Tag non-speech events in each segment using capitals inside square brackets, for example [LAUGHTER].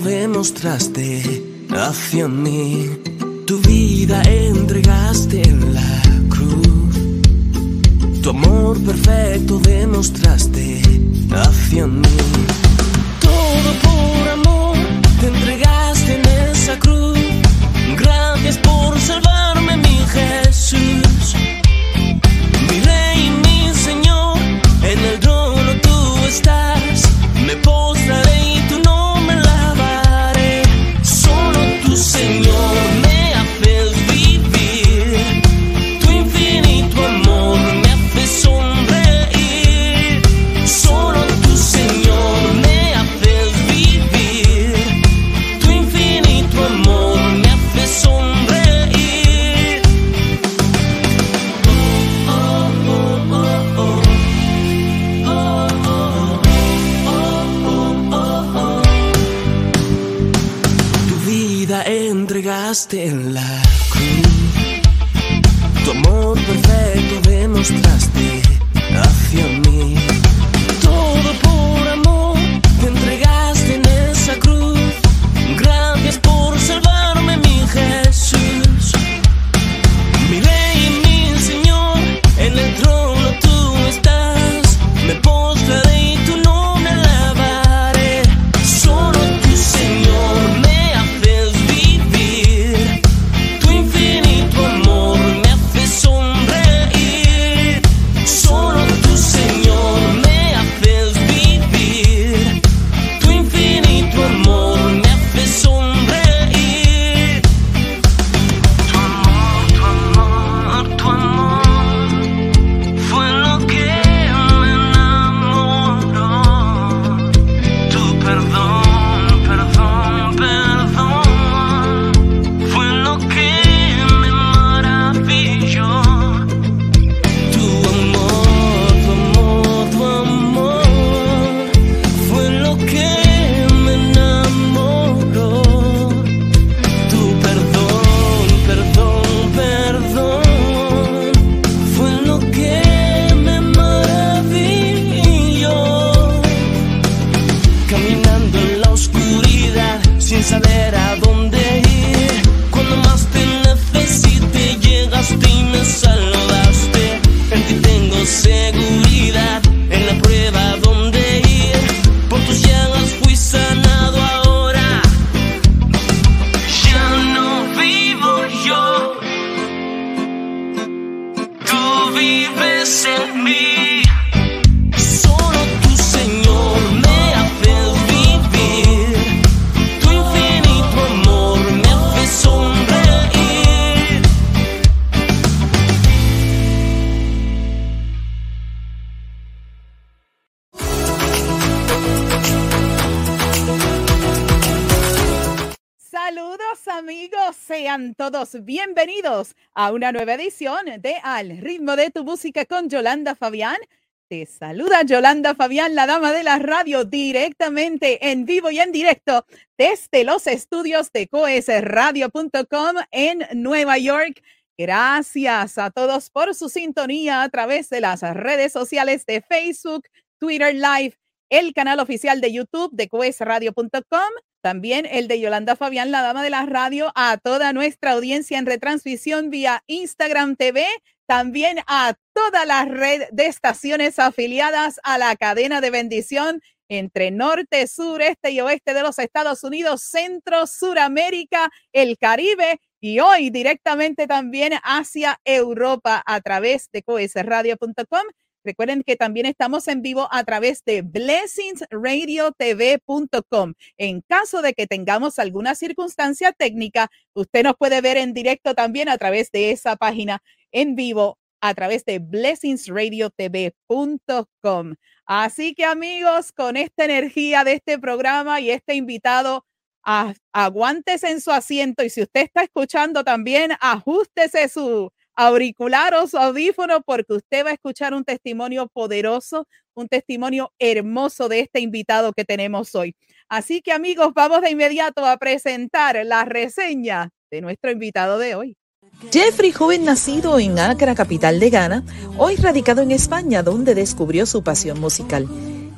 Demostraste hacia mí. Tu vida entregaste en la cruz. Tu amor perfecto demostraste hacia mí. Todo por amor te entregaste en esa cruz. Gracias por salvarme, mi Jesús. A una nueva edición de Al ritmo de tu música con Yolanda Fabián. Te saluda Yolanda Fabián, la dama de la radio, directamente en vivo y en directo desde los estudios de coesradio.com en Nueva York. Gracias a todos por su sintonía a través de las redes sociales de Facebook, Twitter Live el canal oficial de YouTube de QSRadio.com, también el de Yolanda Fabián, la dama de la radio, a toda nuestra audiencia en retransmisión vía Instagram TV, también a toda la red de estaciones afiliadas a la cadena de bendición entre norte, sur, este y oeste de los Estados Unidos, centro, suramérica, el Caribe y hoy directamente también hacia Europa a través de coesradio.com. Recuerden que también estamos en vivo a través de blessingsradiotv.com. En caso de que tengamos alguna circunstancia técnica, usted nos puede ver en directo también a través de esa página en vivo a través de blessingsradiotv.com. Así que amigos, con esta energía de este programa y este invitado, aguántese en su asiento y si usted está escuchando también, ajustese su auricular o porque usted va a escuchar un testimonio poderoso, un testimonio hermoso de este invitado que tenemos hoy. Así que amigos, vamos de inmediato a presentar la reseña de nuestro invitado de hoy. Jeffrey, joven nacido en Accra, capital de Ghana, hoy radicado en España, donde descubrió su pasión musical.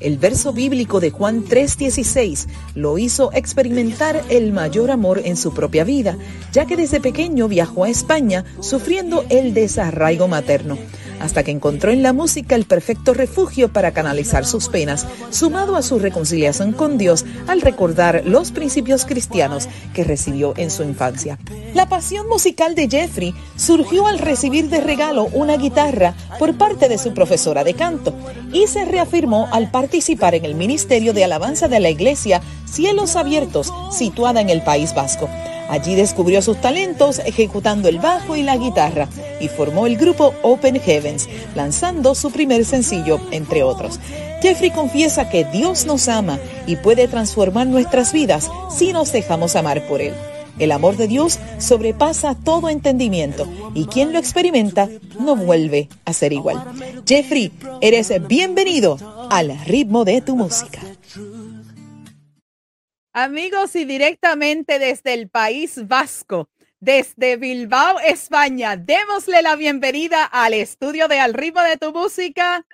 El verso bíblico de Juan 3:16 lo hizo experimentar el mayor amor en su propia vida, ya que desde pequeño viajó a España sufriendo el desarraigo materno hasta que encontró en la música el perfecto refugio para canalizar sus penas, sumado a su reconciliación con Dios al recordar los principios cristianos que recibió en su infancia. La pasión musical de Jeffrey surgió al recibir de regalo una guitarra por parte de su profesora de canto y se reafirmó al participar en el Ministerio de Alabanza de la Iglesia Cielos Abiertos, situada en el País Vasco. Allí descubrió sus talentos ejecutando el bajo y la guitarra y formó el grupo Open Heavens, lanzando su primer sencillo, entre otros. Jeffrey confiesa que Dios nos ama y puede transformar nuestras vidas si nos dejamos amar por Él. El amor de Dios sobrepasa todo entendimiento y quien lo experimenta no vuelve a ser igual. Jeffrey, eres bienvenido al ritmo de tu música. Amigos, y directamente desde el País Vasco, desde Bilbao, España, démosle la bienvenida al estudio de Al ritmo de tu música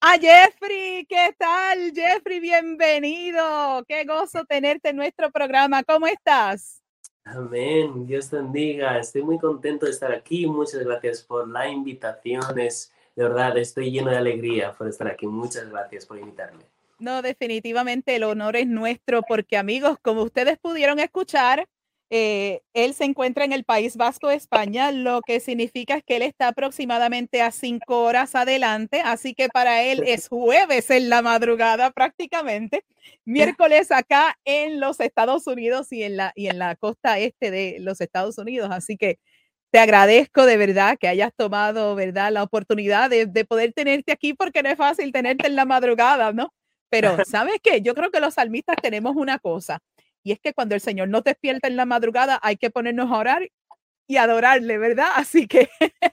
a Jeffrey. ¿Qué tal, Jeffrey? Bienvenido. Qué gozo tenerte en nuestro programa. ¿Cómo estás? Amén. Dios te bendiga. Estoy muy contento de estar aquí. Muchas gracias por la invitación. Es, de verdad, estoy lleno de alegría por estar aquí. Muchas gracias por invitarme. No, definitivamente el honor es nuestro porque amigos, como ustedes pudieron escuchar, eh, él se encuentra en el País Vasco de España, lo que significa que él está aproximadamente a cinco horas adelante, así que para él [LAUGHS] es jueves en la madrugada prácticamente, miércoles acá en los Estados Unidos y en la, y en la costa este de los Estados Unidos, así que te agradezco de verdad que hayas tomado, ¿verdad?, la oportunidad de, de poder tenerte aquí porque no es fácil tenerte en la madrugada, ¿no? Pero, [LAUGHS] ¿sabes qué? Yo creo que los salmistas tenemos una cosa, y es que cuando el Señor nos despierta en la madrugada, hay que ponernos a orar y adorarle, ¿verdad? Así que.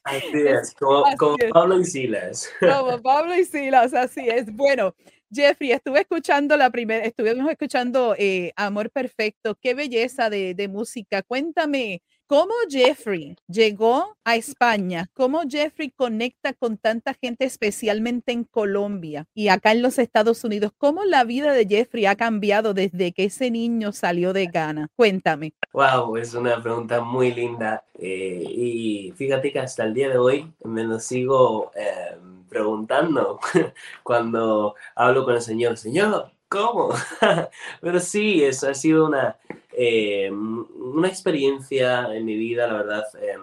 Así [LAUGHS] es, como, Pablo y Silas. Como [LAUGHS] Pablo y Silas, así es. Bueno, Jeffrey, estuve escuchando la primera, estuvimos escuchando eh, Amor Perfecto. Qué belleza de, de música. Cuéntame, ¿Cómo Jeffrey llegó a España? ¿Cómo Jeffrey conecta con tanta gente, especialmente en Colombia y acá en los Estados Unidos? ¿Cómo la vida de Jeffrey ha cambiado desde que ese niño salió de Ghana? Cuéntame. Wow, es una pregunta muy linda. Eh, y fíjate que hasta el día de hoy me lo sigo eh, preguntando [LAUGHS] cuando hablo con el Señor. Señor, ¿cómo? [LAUGHS] Pero sí, eso ha sido una eh, una experiencia en mi vida, la verdad, eh,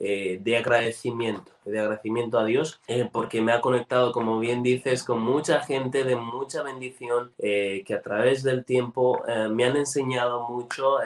eh, de agradecimiento, de agradecimiento a Dios, porque me ha conectado, como bien dices, con mucha gente de mucha bendición, que a través del tiempo me han enseñado mucho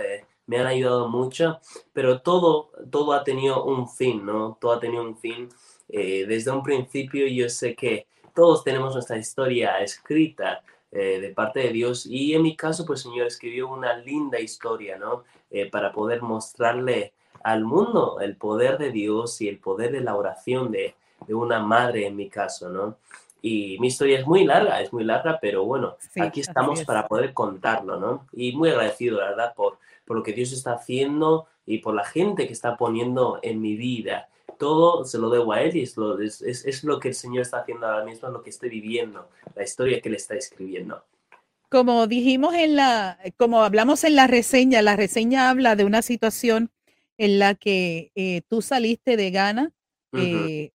me han ayudado mucho, pero todo, todo ha tenido un fin, ¿no? Todo ha tenido un fin. desde un principio yo sé que todos tenemos nuestra historia escrita, eh, de parte de Dios. Y en mi caso, pues Señor escribió una linda historia, ¿no? Eh, para poder mostrarle al mundo el poder de Dios y el poder de la oración de, de, una madre en mi caso, ¿no? Y mi historia es muy larga, es muy larga, pero bueno, aquí estamos para poder contarlo, ¿no? Y muy agradecido, la verdad, por, por lo que Dios está haciendo y por la gente que está poniendo en mi vida todo se lo debo a Él y es lo, es, es, es lo que el Señor está haciendo ahora mismo, lo que estoy viviendo, la historia que Él está escribiendo. Como dijimos en la, como hablamos en la reseña, la reseña habla de una situación en la que eh, tú saliste de Ghana, eh,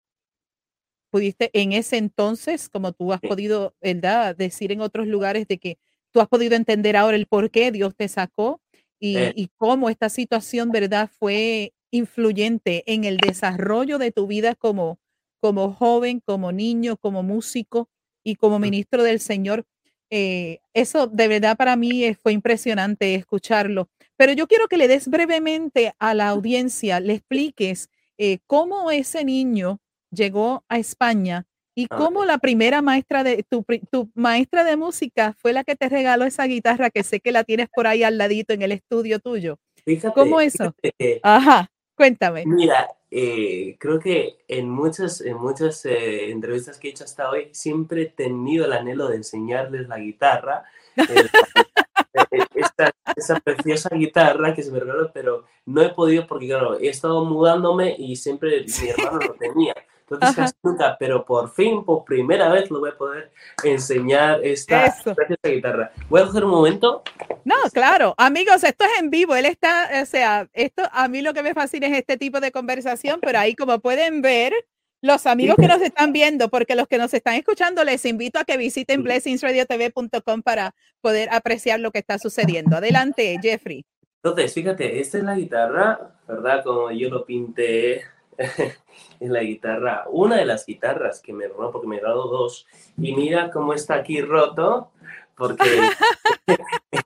pudiste en ese entonces, como tú has podido ¿verdad? decir en otros lugares, de que tú has podido entender ahora el por qué Dios te sacó y, Eh. y cómo esta situación, ¿verdad?, fue influyente en el desarrollo de tu vida como, como joven, como niño, como músico y como ministro del Señor. Eh, eso de verdad para mí eh, fue impresionante escucharlo. Pero yo quiero que le des brevemente a la audiencia, le expliques eh, cómo ese niño llegó a España y Ah, cómo la primera maestra de tu, tu maestra de música fue la que te regaló esa guitarra que sé que la tienes por ahí al ladito en el estudio tuyo. Fíjate, ¿Cómo eso? fíjate que, Ajá, cuéntame. mira, eh, creo que en muchas, en muchas eh, entrevistas que he hecho hasta hoy, siempre he tenido el anhelo de enseñarles la guitarra, eh, [LAUGHS] eh, esta, esa preciosa guitarra que se me regaló, pero no he podido porque, claro, he estado mudándome y siempre mi hermano lo tenía. Entonces, Ajá. nunca, pero por fin, por primera vez, lo voy a poder enseñar esta preciosa guitarra. Voy a coger un momento. No, claro, amigos, esto es en vivo. Él está, o sea, esto a mí lo que me fascina es este tipo de conversación, pero ahí como pueden ver, los amigos que nos están viendo, porque los que nos están escuchando, les invito a que visiten blessingsradiotv.com para poder apreciar lo que está sucediendo. Adelante, Jeffrey. Entonces, fíjate, esta es la guitarra, ¿verdad? Como yo lo pinté, [LAUGHS] es la guitarra, una de las guitarras que me robó, porque me he dado dos. Y mira cómo está aquí roto, porque [LAUGHS]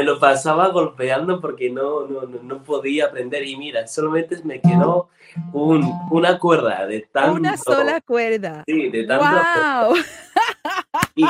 me lo pasaba golpeando porque no, no, no, podía aprender. Y mira, solamente me quedó un, una cuerda de tanto. Una sola cuerda. Sí, de tanto. ¡Wow! Y,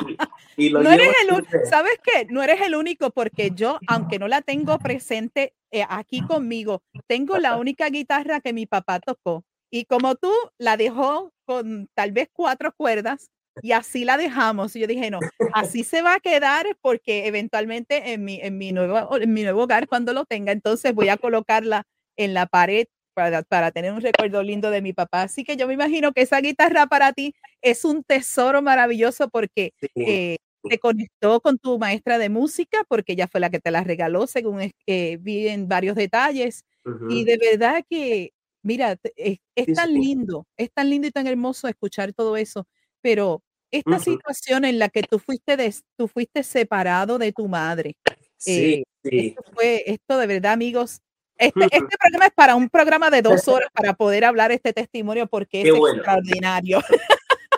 y lo No eres el siempre. ¿sabes qué? No eres el único porque yo, aunque no la tengo presente eh, aquí conmigo, tengo la [LAUGHS] única guitarra que mi papá tocó. Y como tú la dejó con tal vez cuatro cuerdas y así la dejamos. Y yo dije, no, así se va a quedar porque eventualmente en mi, en mi, nuevo, en mi nuevo hogar, cuando lo tenga, entonces voy a colocarla en la pared para, para tener un recuerdo lindo de mi papá. Así que yo me imagino que esa guitarra para ti es un tesoro maravilloso porque Sí. eh, te conectó con tu maestra de música porque ella fue la que te la regaló, según eh, vi en varios detalles. Y de verdad que, mira, es, tan lindo, es tan lindo y tan hermoso escuchar todo eso, pero esta Ujú. situación en la que tú fuiste, des- tú fuiste separado de tu madre, Sí, sí. esto fue, esto de verdad, amigos. Este, este programa es para un programa de dos [LAUGHS] horas para poder hablar este testimonio porque Qué es bueno. extraordinario.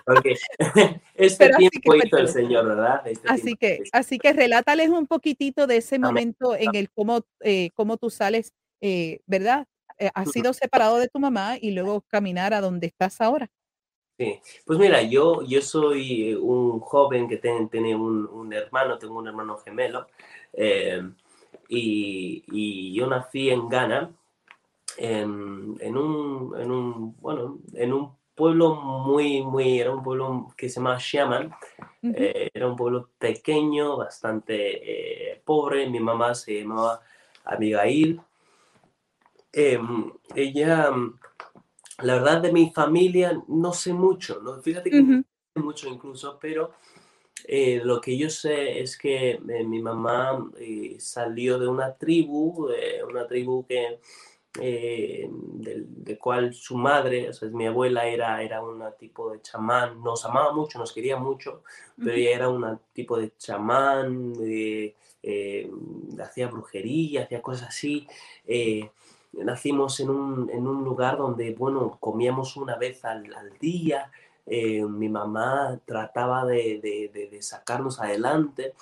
Porque [LAUGHS] [LAUGHS] este Pero tiempo hizo el. Señor, ¿verdad? Este Así que, hizo. así que relátales un poquitito de ese Amén. momento en el cómo, eh, cómo tú sales, eh, ¿verdad? Eh, has sido separado de tu mamá y luego caminar a donde estás ahora. Sí, pues mira, yo, yo soy un joven que ten- tiene un, un hermano, tengo un hermano gemelo, eh, y, y yo nací en Ghana, en, en un, en un, bueno, en un pueblo muy, muy, era un pueblo que se llama Ujú, eh, era un pueblo pequeño, bastante eh, pobre, mi mamá se llamaba Abigail, Em, ella, la verdad de mi familia no sé mucho, ¿no? Fíjate que no sé mucho incluso, pero eh, lo que yo sé es que eh, mi mamá eh, salió de una tribu, una tribu que, del, de cual su madre, o sea, mi abuela era, era un tipo de chamán, nos amaba mucho, nos quería mucho, pero ella era un tipo de chamán, hacía brujería, hacía cosas así. Eh, nacimos en un, en un lugar donde, bueno, comíamos una vez al, al día, eh, mi mamá trataba de, de- de- de sacarnos adelante.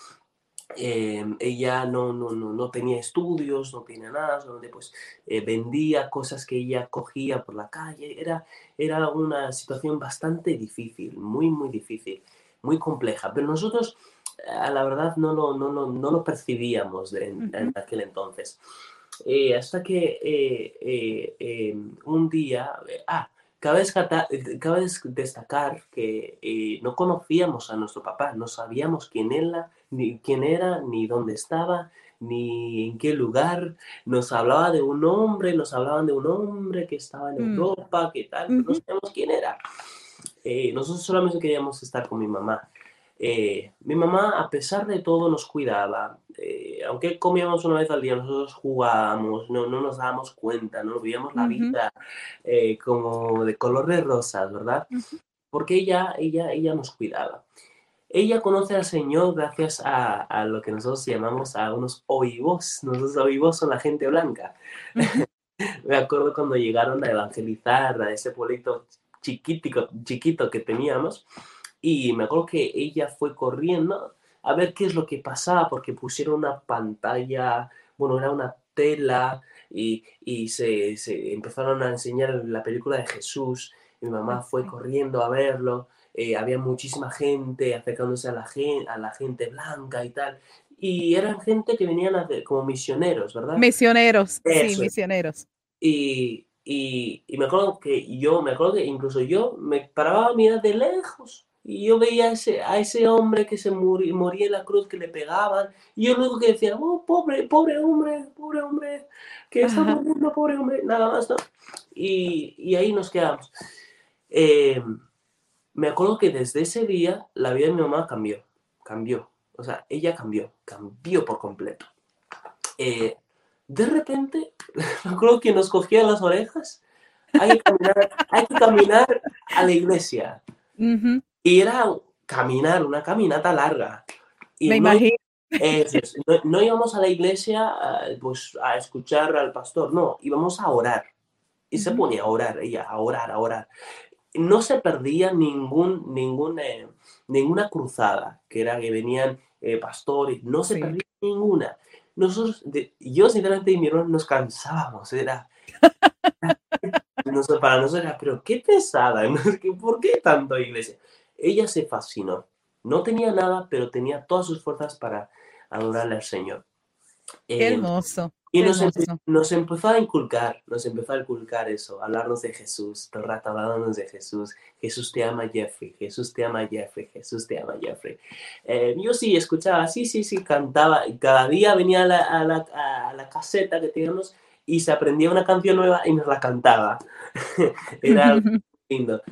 eh, ella no, no, no, no tenía estudios, no tenía nada, solamente pues eh, vendía cosas que ella cogía por la calle. Era, era una situación bastante difícil, muy, muy difícil, muy compleja. Pero nosotros, a la verdad, no lo, no, lo- no lo percibíamos de- en, aquel entonces. Eh, hasta que eh, eh, eh, un día, ah, cabe, cabe des- destacar que eh, no conocíamos a nuestro papá, no sabíamos quién era, ni, quién era, ni dónde estaba, ni en qué lugar. Nos hablaba de un hombre, nos hablaban de un hombre que estaba en Mm. Europa, que tal, pero no Ujú. sabemos quién era. Nosotros solamente queríamos estar con mi mamá. Eh, mi mamá, a pesar de todo, nos cuidaba. Eh, aunque comíamos una vez al día, nosotros jugábamos, no, no nos dábamos cuenta, no vivíamos la Ujú. vida eh, como de color de rosas, ¿verdad? Ujú. Porque ella, ella, ella nos cuidaba. Ella conoce al Señor gracias a, a lo que nosotros llamamos a unos oivos. Nosotros oivos son la gente blanca. Ujú. [LAUGHS] Me acuerdo cuando llegaron a evangelizar a ese pueblito chiquitico, chiquito que teníamos. Y me acuerdo que ella fue corriendo a ver qué es lo que pasaba, porque pusieron una pantalla, bueno, era una tela, y, y se, se empezaron a enseñar la película de Jesús. Mi mamá fue corriendo a verlo. eh, había muchísima gente acercándose a la, gen- a la gente blanca y tal. Y eran gente que venían a como misioneros, ¿verdad? Misioneros, sí, Eso misioneros. Y, y, y me acuerdo que yo, me acuerdo que incluso yo me paraba a mirar de lejos. Y yo veía a ese, a ese hombre que se muri- moría en la cruz, que le pegaban. Y yo luego que decía, oh, pobre, pobre hombre, pobre hombre, que está muriendo, pobre hombre, nada más, ¿no? Y, y ahí nos quedamos. Eh, me acuerdo que desde ese día la vida de mi mamá cambió, cambió. O sea, ella cambió, cambió por completo. Eh, de repente, [LAUGHS] me acuerdo que nos cogía las orejas. Hay que caminar, hay que caminar a la iglesia. Ujú. Y era caminar, una caminata larga. Y Me no, imagino. no, no íbamos a la iglesia ah, pues, a escuchar al pastor, no, íbamos a orar. Y se ponía a orar, ella, a orar, a orar. No se perdía ningún, ningún, eh, ninguna cruzada, que era que venían eh, pastores, no se Sí. perdía ninguna. Nosotros, de- yo sinceramente y mi hermano nos cansábamos, era, [LAUGHS] para nosotros era, pero qué pesada, [LAUGHS] ¿no? ¿Qué- ¿por qué tanto iglesia? Ella se fascinó, no tenía nada, pero tenía todas sus fuerzas para adorarle al Señor. Qué Eh, hermoso. y qué nos, empe- nos empezó a inculcar, nos empezó a inculcar eso, hablarnos de Jesús, todo el rato hablándonos de Jesús. Jesús te ama, Jeffrey, Jesús te ama, Jeffrey, Jesús te ama, Jeffrey. Eh, yo sí escuchaba, sí, sí, sí, cantaba. y Cada día venía a la, a la, a la caseta que teníamos y se aprendía una canción nueva y nos la cantaba. [LAUGHS] Era [LAUGHS] lindo.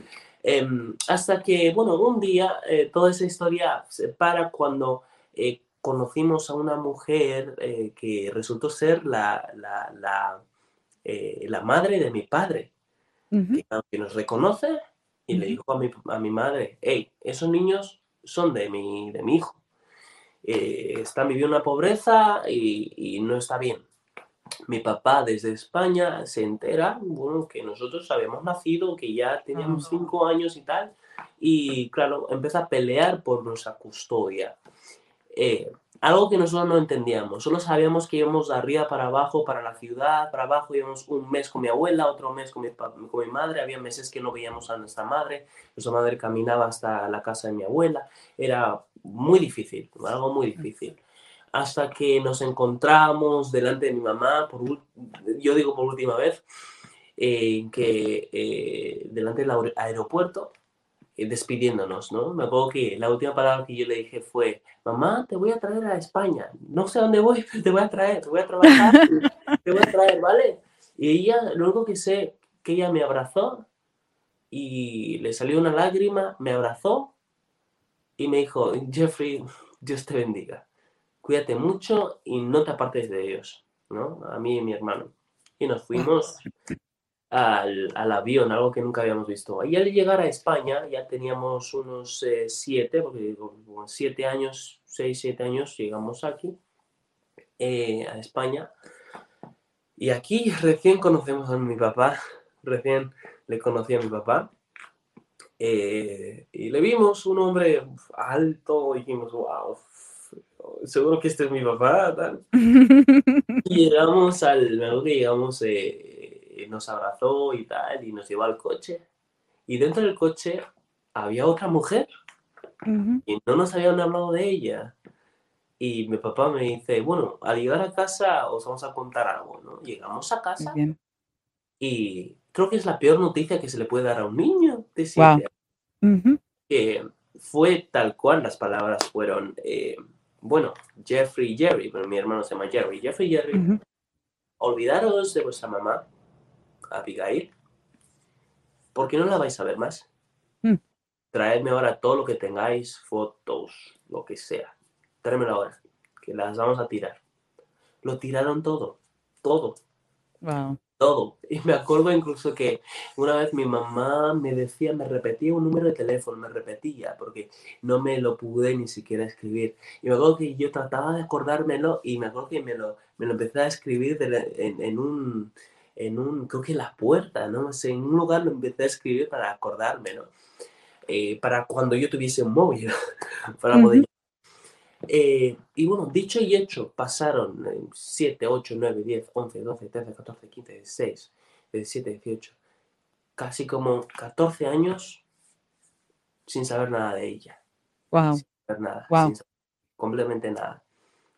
Em, hasta que, bueno, un día eh, toda esa historia se para cuando eh, conocimos a una mujer eh, que resultó ser la, la, la, la madre de mi padre, Ujú. que, que nos reconoce y le dijo a mi, a mi madre, hey, esos niños son de mi, de mi hijo. Están viviendo una pobreza y, y no está bien. Mi papá desde España se entera, bueno, que nosotros habíamos nacido, que ya teníamos Ah. cinco años y tal, y claro, empieza a pelear por nuestra custodia. Eh, algo que nosotros no entendíamos, solo sabíamos que íbamos de arriba para abajo, para la ciudad, para abajo, íbamos un mes con mi abuela, otro mes con mi, con mi madre, había meses que no veíamos a nuestra madre, nuestra madre caminaba hasta la casa de mi abuela, era muy difícil, algo muy difícil hasta que nos encontramos delante de mi mamá, por, yo digo por última vez, eh, que eh, delante del aer- aeropuerto, eh, despidiéndonos, ¿no? Me acuerdo que la última palabra que yo le dije fue, mamá, te voy a traer a España, no sé a dónde voy, pero [LAUGHS] te voy a traer, te voy a trabajar, te voy a traer, ¿vale? Y ella, lo único que sé, que ella me abrazó y le salió una lágrima, me abrazó y me dijo, Jeffrey, Dios te bendiga cuídate mucho y no te apartes de ellos, ¿no? A mí y mi hermano. Y nos fuimos [LAUGHS] al, al avión, algo que nunca habíamos visto. Y al llegar a España, ya teníamos unos eh, siete, porque como siete años, seis, siete años, llegamos aquí, eh, a España. Y aquí recién conocemos a mi papá, recién le conocí a mi papá. Eh, y le vimos un hombre alto y dijimos, wow, seguro que este es mi papá, tal. [LAUGHS] Y llegamos al, me acuerdo que llegamos, eh, nos abrazó y tal, y nos llevó al coche. Y dentro del coche había otra mujer Ujú. y no nos habían hablado de ella. Y mi papá me dice, bueno, al llegar a casa os vamos a contar algo, ¿no? Llegamos a casa y creo que es la peor noticia que se le puede dar a un niño de siete Wow. años Ujú. que fue tal cual, las palabras fueron, eh, bueno, Jeffrey y Jerry, pero mi hermano se llama Jerry. Jeffrey y Jerry, olvidaros de vuestra mamá, Abigail, porque no la vais a ver más. Mm. Traedme ahora todo lo que tengáis, fotos, lo que sea. Tráemelo ahora, que las vamos a tirar. Lo tiraron todo, todo, Wow. Todo. Y me acuerdo incluso que una vez mi mamá me decía, me repetía un número de teléfono, me repetía, porque no me lo pude ni siquiera escribir. Y me acuerdo que yo trataba de acordármelo y me acuerdo que me lo, me lo empecé a escribir de la- en, en un, en un, creo que en la puerta, ¿no? O sea, en un lugar lo empecé a escribir para acordármelo. Eh, para cuando yo tuviese un móvil, [LAUGHS] para poder... Eh, y bueno, dicho y hecho, pasaron eh, 7, 8, 9, 10, 11, 12, 13, 14, 15, 16, 17, 18, casi como 14 años sin saber nada de ella, Wow. sin saber nada, Wow. sin saber completamente nada,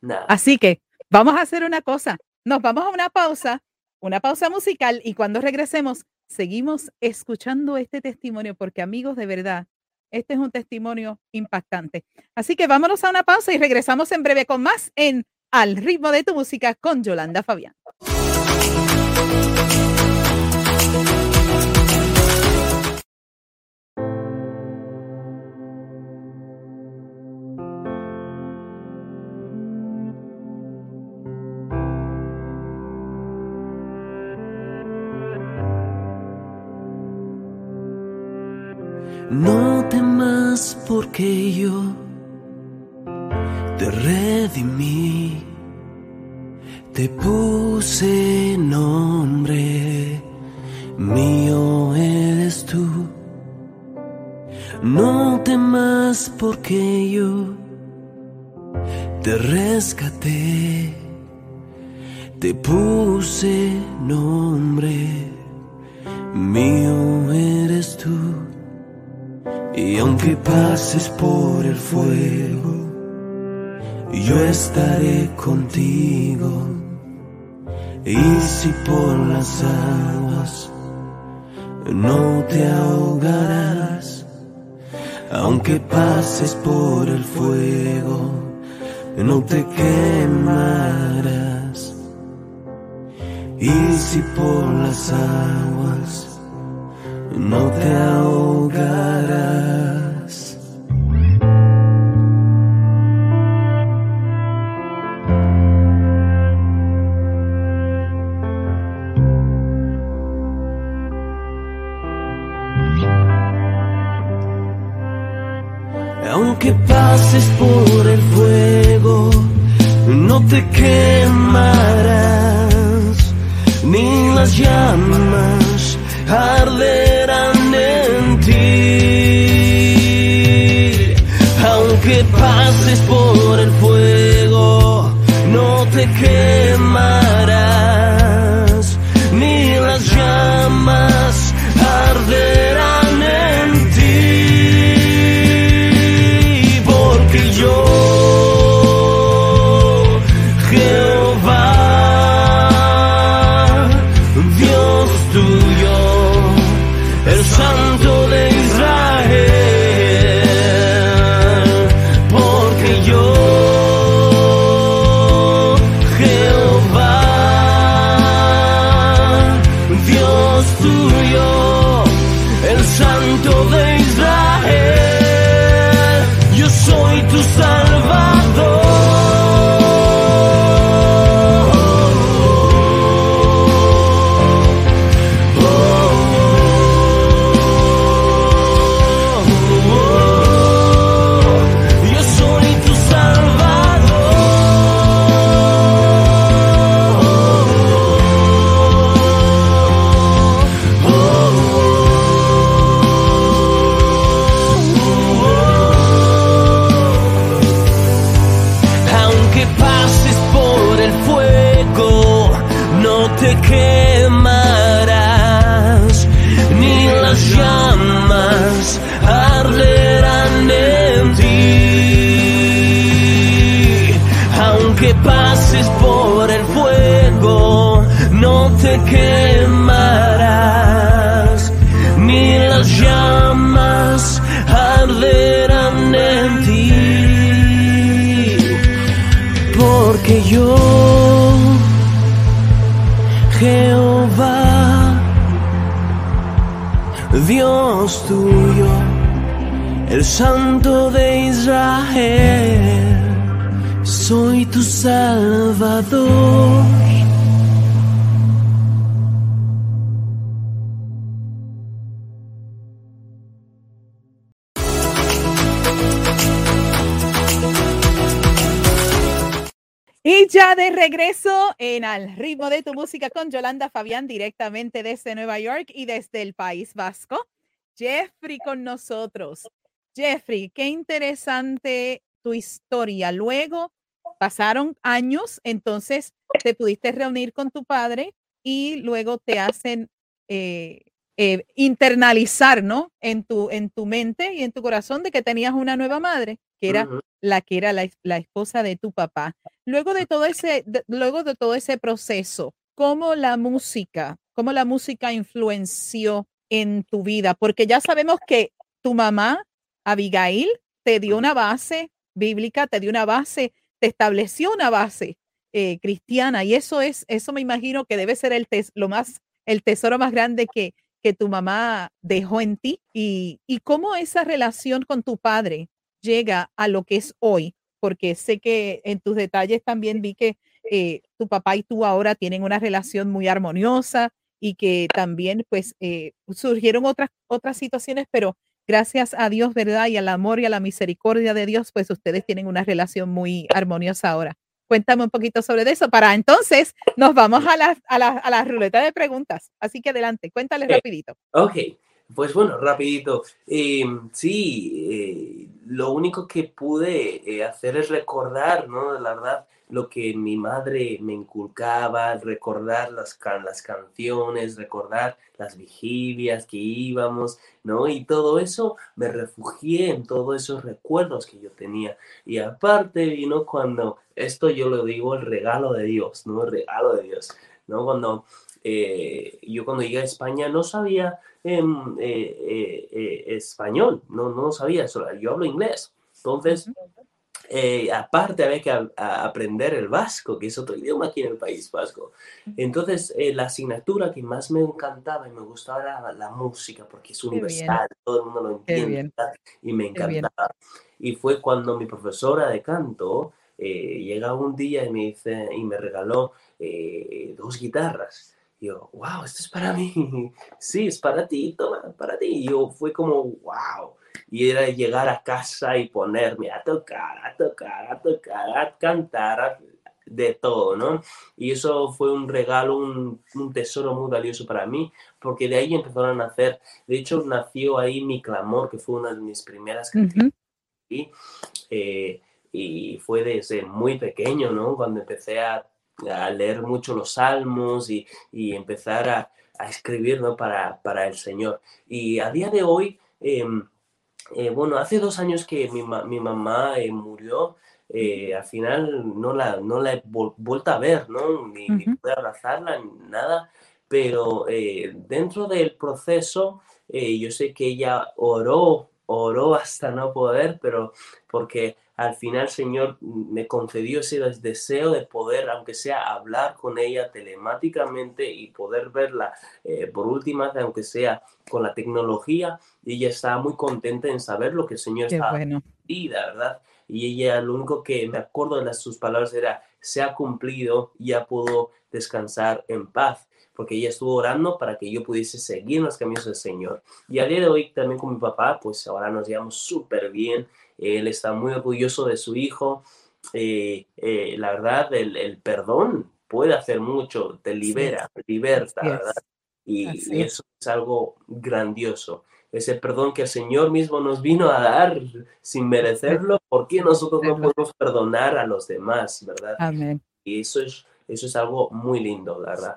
nada. Así que vamos a hacer una cosa. Nos vamos a una pausa, una pausa musical y cuando regresemos seguimos escuchando este testimonio porque amigos, de verdad, este es un testimonio impactante. Así que vámonos a una pausa y regresamos en breve con más en Al ritmo de tu música con Yolanda Fabián. Porque yo te redimí, te puse nombre, mío eres tú. No temas porque yo te rescaté, te puse nombre, pases por el fuego, yo estaré contigo. Y si por las aguas no te ahogarás, aunque pases por el fuego, no te quemarás. Y si por las aguas no te ahogarás. Aunque pases por el fuego, no te quemarás, ni las llamas arderán en ti. Aunque pases por el fuego, no te quemarás, te quemarás, ni las llamas arderán en ti. Aunque pases por el fuego, no te quemarás, ni las llamas arderán en ti. que yo, Jehová, Dios tuyo, el Santo de Israel, soy tu Salvador. De regreso en Al ritmo de tu música con Yolanda Fabián directamente desde Nueva York y desde el País Vasco. Jeffrey con nosotros. Jeffrey, qué interesante tu historia. Luego pasaron años, entonces te pudiste reunir con tu padre y luego te hacen eh, eh, internalizar, ¿no? En tu, en tu mente y en tu corazón de que tenías una nueva madre, que era la que era la, la, esposa de tu papá. Luego de todo ese, de, luego de todo ese proceso, ¿cómo la música, cómo la música influenció en tu vida? Porque ya sabemos que tu mamá, Abigail, te dio una base bíblica, te dio una base, te estableció una base eh, cristiana y eso es, eso me imagino que debe ser el tes, lo más, el tesoro más grande que, que tu mamá dejó en ti y, y cómo esa relación con tu padre llega a lo que es hoy, porque sé que en tus detalles también vi que eh, tu papá y tú ahora tienen una relación muy armoniosa y que también pues eh, surgieron otras, otras situaciones, pero gracias a Dios, ¿verdad? Y al amor y a la misericordia de Dios, pues ustedes tienen una relación muy armoniosa ahora. Cuéntame un poquito sobre eso. Para entonces nos vamos a la, a la, a la ruleta de preguntas. Así que adelante, cuéntales Eh, rapidito. Ok, pues bueno, rapidito. Eh, sí, eh, lo único que pude eh, hacer es recordar, ¿no? La verdad, lo que mi madre me inculcaba, recordar las, can las canciones, recordar las vigilias que íbamos, ¿no? Y todo eso, me refugié en todos esos recuerdos que yo tenía. Y aparte vino cuando, esto yo lo digo, el regalo de Dios, ¿no? El regalo de Dios, ¿no? Cuando eh, yo cuando llegué a España no sabía eh, eh, eh, español, no, no sabía eso, yo hablo inglés. Entonces, eh, aparte había que a, a aprender el vasco, que es otro idioma aquí en el País Vasco. Entonces, eh, la asignatura que más me encantaba y me gustaba era la, música, porque es universal, todo el mundo lo entiende, y me encantaba. Y fue cuando mi profesora de canto eh, llega un día y me dice, y me regaló eh, dos guitarras. Y yo, wow, esto es para mí. [LAUGHS] Sí, es para ti, toma, para ti. Y yo fue como, wow. Y era llegar a casa y ponerme a tocar, a tocar, a tocar, a cantar, a- de todo, ¿no? Y eso fue un regalo, un, un tesoro muy valioso para mí, porque de ahí empezaron a nacer. De hecho, nació ahí mi clamor, que fue una de mis primeras canciones. Ujú. Y, eh, y fue desde muy pequeño, ¿no? Cuando empecé a, a leer mucho los salmos y, y empezar a, a escribir, ¿no? Para, para el Señor. Y a día de hoy, eh, eh, bueno, hace dos años que mi, ma- mi mamá eh, murió, eh, al final no la, no la he vuelto a ver, ¿no? Ni, ni Ujú. pude abrazarla, ni nada, pero dentro del proceso, yo sé que ella oró, oró hasta no poder, pero porque al final Señor me concedió ese des- deseo de poder, aunque sea hablar con ella telemáticamente y poder verla eh, por última vez, aunque sea con la tecnología, y ella estaba muy contenta en saber lo que el Señor Qué estaba bueno. vida, ¿verdad? Y ella lo único que me acuerdo de las, sus palabras era, se ha cumplido, ya puedo descansar en paz, porque ella estuvo orando para que yo pudiese seguir en los caminos del Señor. Y a día de hoy también con mi papá, pues ahora nos llevamos súper bien, él está muy orgulloso de su hijo, eh, eh, la verdad, el, el perdón puede hacer mucho, te libera, liberta, así ¿verdad? Y, eso es algo grandioso. Ese perdón que el Señor mismo nos vino a dar sin merecerlo, ¿por qué nosotros no podemos perdonar a los demás, verdad? Amén. Y eso es, eso es algo muy lindo, la verdad.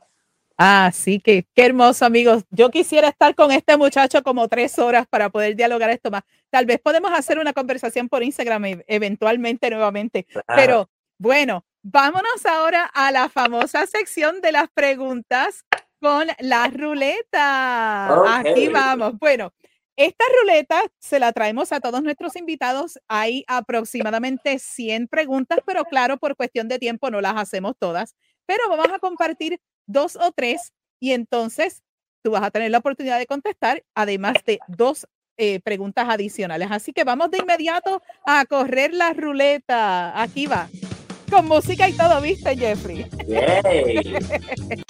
Ah, sí, que qué hermoso, amigos. Yo quisiera estar con este muchacho como tres horas para poder dialogar esto más. Tal vez podemos hacer una conversación por Instagram e- eventualmente nuevamente. Claro. Pero bueno, vámonos ahora a la famosa sección de las preguntas con la ruleta. Aquí Ok. vamos. Bueno, Esta ruleta se la traemos a todos nuestros invitados. Hay aproximadamente 100 preguntas, pero claro, por cuestión de tiempo no las hacemos todas, pero vamos a compartir dos o tres y entonces tú vas a tener la oportunidad de contestar, además de dos eh, preguntas adicionales. Así que vamos de inmediato a correr la ruleta. Aquí va. Con música y todo, ¿viste, Jeffrey? [LAUGHS]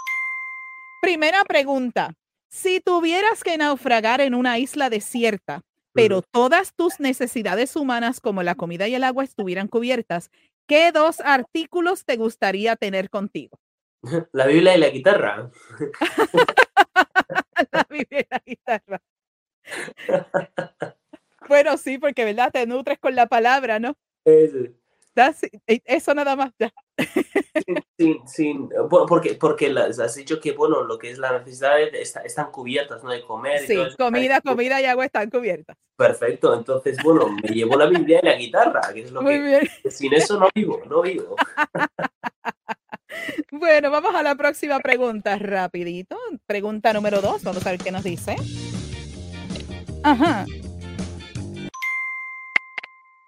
Primera pregunta. Si tuvieras que naufragar en una isla desierta, pero todas tus necesidades humanas como la comida y el agua estuvieran cubiertas, ¿qué dos artículos te gustaría tener contigo? [LAUGHS] La Biblia y la guitarra. [LAUGHS] la Biblia y la guitarra. [LAUGHS] bueno, sí, porque verdad te nutres con la palabra, ¿no? Sí. E, eso nada más. Ya. Sin, sin, porque, porque las, has dicho que, bueno, lo que es la necesidad está, están cubiertas, ¿no? De comer. Sí, comida, comida y agua están cubiertas. Perfecto, entonces, bueno, me llevo la Biblia y la guitarra, que es lo Muy que... bien. Sin eso no vivo, no vivo. Bueno, vamos a la próxima pregunta, rapidito. Pregunta número dos, vamos a ver qué nos dice. Ajá.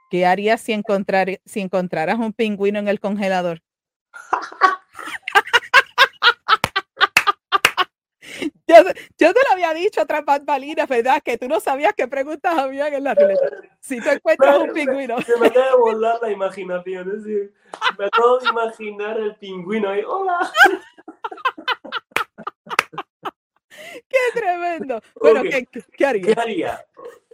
¿Qué harías si, encontrar, si encontraras un pingüino en el congelador? [LAUGHS] yo, yo, te lo había dicho otras bambalinas, ¿verdad? Que tú no sabías qué preguntas había en la ruleta. Si tú encuentras un pingüino. Se me acaba de volar la imaginación. Es decir, me acabo de imaginar el pingüino y ¡hola! [LAUGHS] ¡Qué tremendo! Bueno, okay. ¿qué, qué, harías? ¿Qué haría?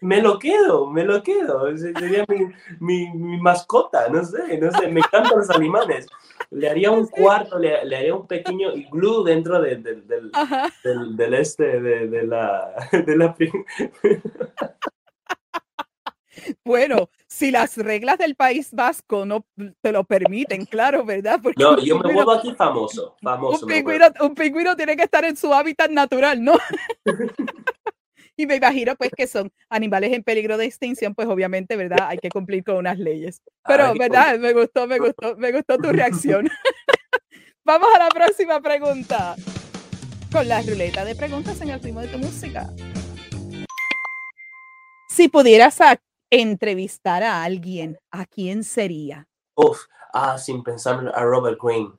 Me lo quedo, me lo quedo. Sería mi, mi, mi, mascota, no sé, no sé. Me encantan los animales. Le haría un cuarto, le, le haría un pequeño iglú dentro de, de, del, del, del, este, de, de la... De la bueno, si las reglas del País Vasco no te lo permiten, claro, ¿verdad? Porque no, yo me vuelvo aquí famoso, famoso. Un pingüino, un pingüino tiene que estar en su hábitat natural, ¿no? [LAUGHS] y me imagino pues que son animales en peligro de extinción, pues obviamente, ¿verdad? Hay que cumplir con unas leyes. Pero, ¿verdad? Me gustó, me gustó, me gustó tu reacción. [LAUGHS] [LAUGHS] Vamos a la próxima pregunta. Con la ruleta de preguntas en el ritmo de tu música. Si pudieras entrevistar a alguien, ¿a quién sería? Uf, ah, sin pensar a Robert Greene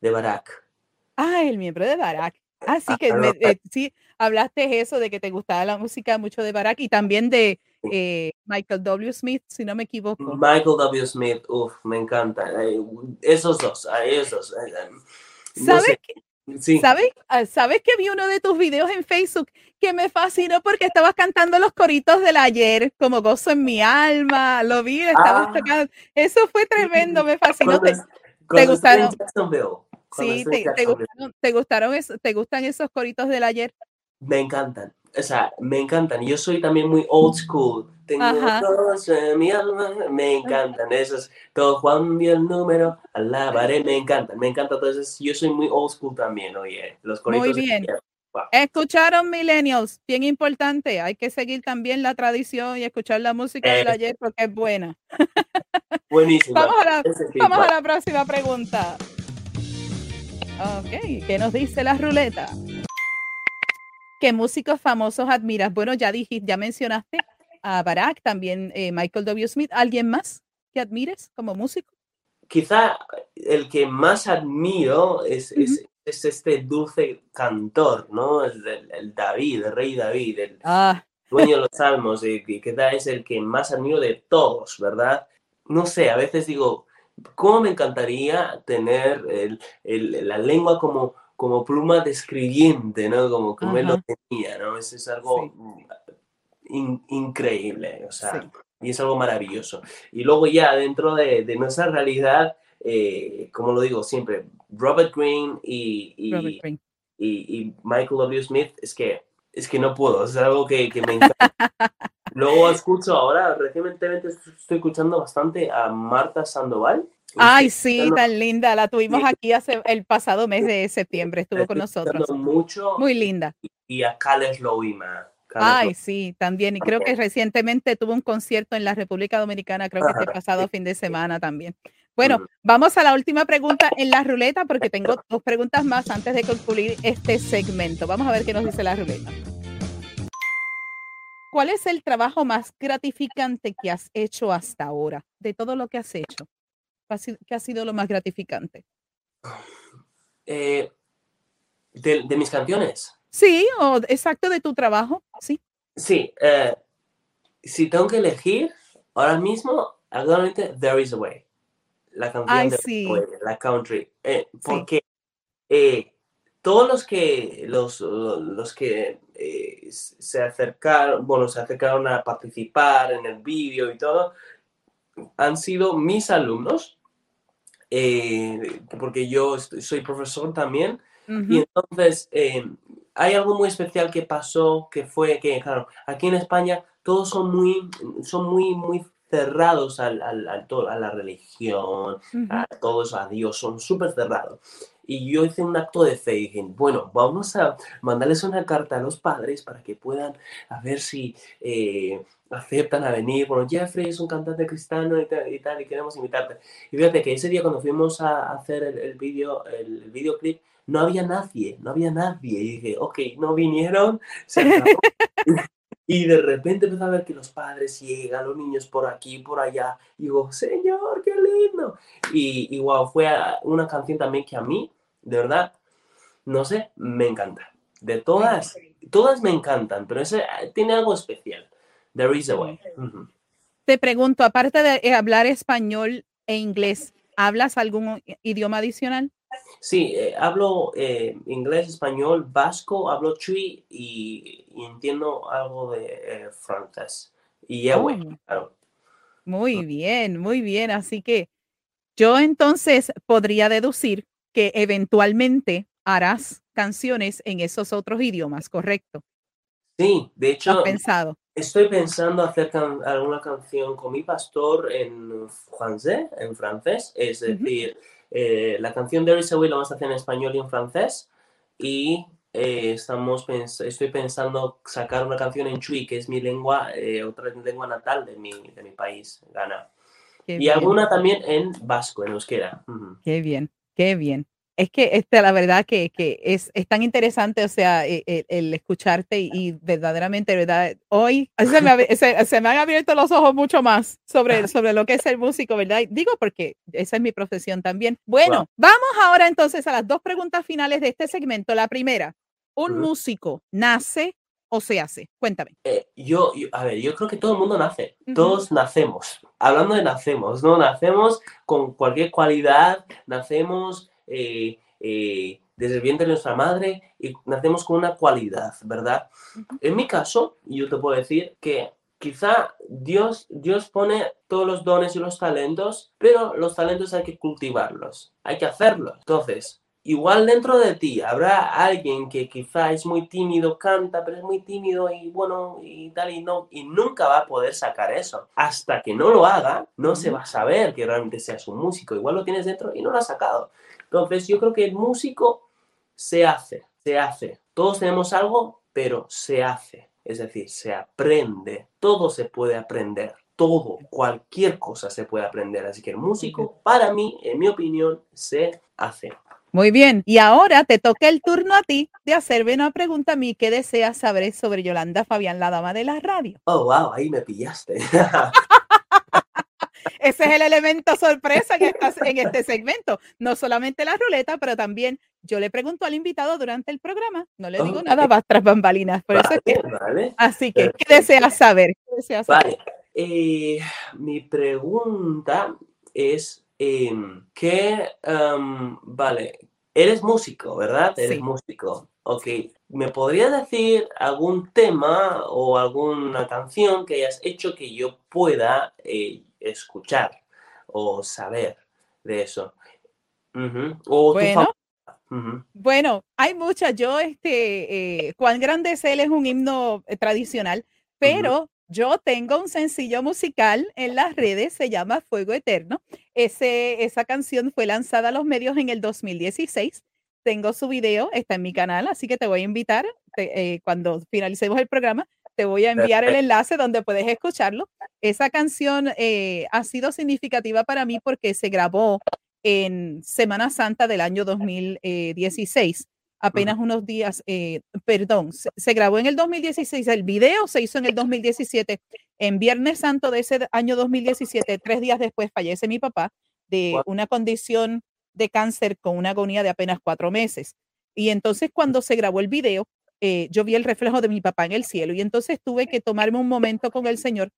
de Barack. Ah, el miembro de Barack. Así ah, que me, eh, sí, hablaste eso de que te gustaba la música mucho de Barack y también de eh, Michael W. Smith, si no me equivoco. Michael W. Smith, uff, me encanta. Esos dos, esos. No ¿Sabes, sé. que, sí. ¿sabes, ah, ¿Sabes que vi uno de tus videos en Facebook que me fascinó porque estabas cantando los coritos del ayer, como gozo en mi alma, lo vi, estabas Ah. tocando. Eso fue tremendo, me fascinó. Cuando ¿Te, gustaron? Sí, te, te gustaron, te gustaron eso- te gustan esos coritos del ayer. Me encantan. O sea, me encantan. Yo soy también muy old school. Tengo gozo en mi alma. Me encantan. Esos, todo Juan vio el número, alabaré. Me encantan. Me encanta. Entonces, yo soy muy old school también, oye. Los coritos. Muy bien. Wow. Escucharon millennials, bien importante. Hay que seguir también la tradición y escuchar la música del Eh. ayer porque es buena. Buenísimo. Vamos a la, vamos a la próxima pregunta. Ok, ¿qué nos dice la ruleta? ¿Qué músicos famosos admiras? Bueno, ya dijiste, ya mencionaste a Barack, también eh, Michael W. Smith. ¿Alguien más que admires como músico? Quizá el que más admiro es, es, es este dulce cantor, ¿no? El, el- el David, el rey David, el Ah, dueño de los salmos, y que quizá es el que más admiro de todos, ¿verdad? No sé, a veces digo, ¿cómo me encantaría tener el- el- la lengua como, como pluma de escribiente, ¿no? Como, como él lo tenía, ¿no? Eso es algo in- increíble, o sea, Sí. y es algo maravilloso. Y luego ya dentro de, de nuestra realidad, eh, como lo digo siempre, Robert Greene y, y- Robert Greene. y, y Michael W. Smith, es que, es que no puedo, es algo que, que me encanta. [LAUGHS] Luego escucho ahora, recientemente estoy escuchando bastante a Marta Sandoval. Ay, sí, tan linda. La tuvimos aquí hace el pasado mes de septiembre. Estuvo con nosotros. mucho Muy linda. y a Cales Loima. Ay, sí, también. Y creo que recientemente tuvo un concierto en la República Dominicana, creo que este [LAUGHS] pasado fin de semana también. Bueno, vamos a la última pregunta en la ruleta porque tengo dos preguntas más antes de concluir este segmento. Vamos a ver qué nos dice la ruleta. ¿Cuál es el trabajo más gratificante que has hecho hasta ahora? De todo lo que has hecho. ¿Qué ha sido lo más gratificante? Eh, de, de, mis canciones. Sí, o exacto de tu trabajo, sí. Sí, eh, si tengo que elegir, ahora mismo, actualmente, There is a Way. La canción Ay, de sí. la country. Eh, porque eh, todos los que, los, los que eh, se acercaron, bueno, se acercaron a participar en el vídeo y todo, han sido mis alumnos, eh, porque yo estoy- soy profesor también, y entonces eh, hay algo muy especial que pasó, que fue que, claro, aquí en España todos son muy, son muy, muy cerrados al, al- al a la religión, a todos, a Dios, son súper cerrados. Y yo hice un acto de fe y bueno, vamos a mandarles una carta a los padres para que puedan a ver si eh, aceptan a venir. Bueno, Jeffrey es un cantante cristiano y tal, y tal, y queremos invitarte. Y fíjate que ese día cuando fuimos a hacer el, vídeo, el, videoclip, no había nadie, no había nadie. Y dije, ok, no vinieron, se. [LAUGHS] Y de repente empecé a ver que los padres llegan, los niños por aquí, por allá. Y digo, Señor, qué lindo. Y, y wow, fue una canción también que a mí, de verdad, no sé, me encanta. De todas, todas me encantan, pero ese eh, tiene algo especial. There is a way. Te pregunto, aparte de eh, hablar español e inglés, ¿hablas algún idioma adicional? Sí, eh, hablo eh, inglés, español, vasco, hablo chui y, y entiendo algo de eh, francés. Y Oh. claro. Muy bien, muy bien. Así que yo entonces podría deducir que eventualmente harás canciones en esos otros idiomas, ¿correcto? Sí, de ¿Lo has hecho, pensado? Estoy pensando hacer can- alguna canción con mi pastor en francés, en francés, es decir, eh, la canción de a Way la vamos a hacer en español y en francés y eh, estamos pens- estoy pensando sacar una canción en Chui, que es mi lengua, eh, otra lengua natal de mi, de mi país, Ghana. Qué Y bien, alguna también en vasco, en euskera. Ujú. qué bien, qué bien. Es que este, la verdad que, que es, es tan interesante, o sea, e- e- el, escucharte y, y verdaderamente, ¿verdad? Hoy [LAUGHS] se me, se, se me han abierto los ojos mucho más sobre, [LAUGHS] sobre lo que es ser músico, ¿verdad? Digo porque esa es mi profesión también. Bueno, Wow. vamos ahora entonces a las dos preguntas finales de este segmento. La primera, ¿un músico nace o se hace? Cuéntame. Eh, yo, yo- a ver, yo creo que todo el mundo nace, Ujú. todos nacemos. Hablando de nacemos, ¿no? Nacemos con cualquier cualidad, nacemos eh, eh, desde el vientre de nuestra madre y nacemos con una cualidad, ¿verdad? En mi caso, yo te puedo decir que quizá Dios, Dios pone todos los dones y los talentos, pero los talentos hay que cultivarlos, hay que hacerlos. Entonces, Igual dentro de ti habrá alguien que quizá es muy tímido, canta, pero es muy tímido y bueno, y tal y no, y nunca va a poder sacar eso. Hasta que no lo haga, no se va a saber que realmente seas un músico. Igual lo tienes dentro y no lo has sacado. Entonces yo creo que el músico se hace, se hace. Todos tenemos algo, pero se hace. Es decir, se aprende. Todo se puede aprender. Todo, cualquier cosa se puede aprender. Así que el músico, para mí, en mi opinión, se hace. Muy bien. Y ahora te toca el turno a ti de hacerme una pregunta a mí. ¿Qué deseas saber sobre Yolanda Fabián, la dama de la radio? Oh, wow, ahí me pillaste. [LAUGHS] Ese es el elemento sorpresa que estás en este segmento. No solamente la ruleta, pero también yo le pregunto al invitado durante el programa. No le digo Ok. nada más tras bambalinas. Por eso es que, Vale, así que, ¿qué deseas saber? ¿Qué deseas saber? Vale. Eh, mi pregunta es, em, ¿qué, em, vale, eres músico, ¿verdad? Eres músico. Ok, ¿me podrías decir algún tema o alguna canción que hayas hecho que yo pueda eh, escuchar o saber de eso? O Bueno. Bueno, hay muchas. Yo, este, eh, cuán grande es él es un himno eh, tradicional, pero yo tengo un sencillo musical en las redes, se llama Fuego Eterno. Ese, esa canción fue lanzada a los medios en el 2016. Tengo su video, está en mi canal, así que te voy a invitar te- eh, cuando finalicemos el programa. Te voy a enviar el enlace donde puedes escucharlo. Esa canción eh, ha sido significativa para mí porque se grabó en Semana Santa del año 2016. Apenas unos días, eh, perdón, se, grabó en el 2016, el video se hizo en el 2017, en Viernes Santo de ese año 2017, tres días después fallece mi papá de una condición de cáncer con una agonía de apenas cuatro meses. Y entonces cuando se grabó el video, eh, yo vi el reflejo de mi papá en el cielo y entonces tuve que tomarme un momento con el Señor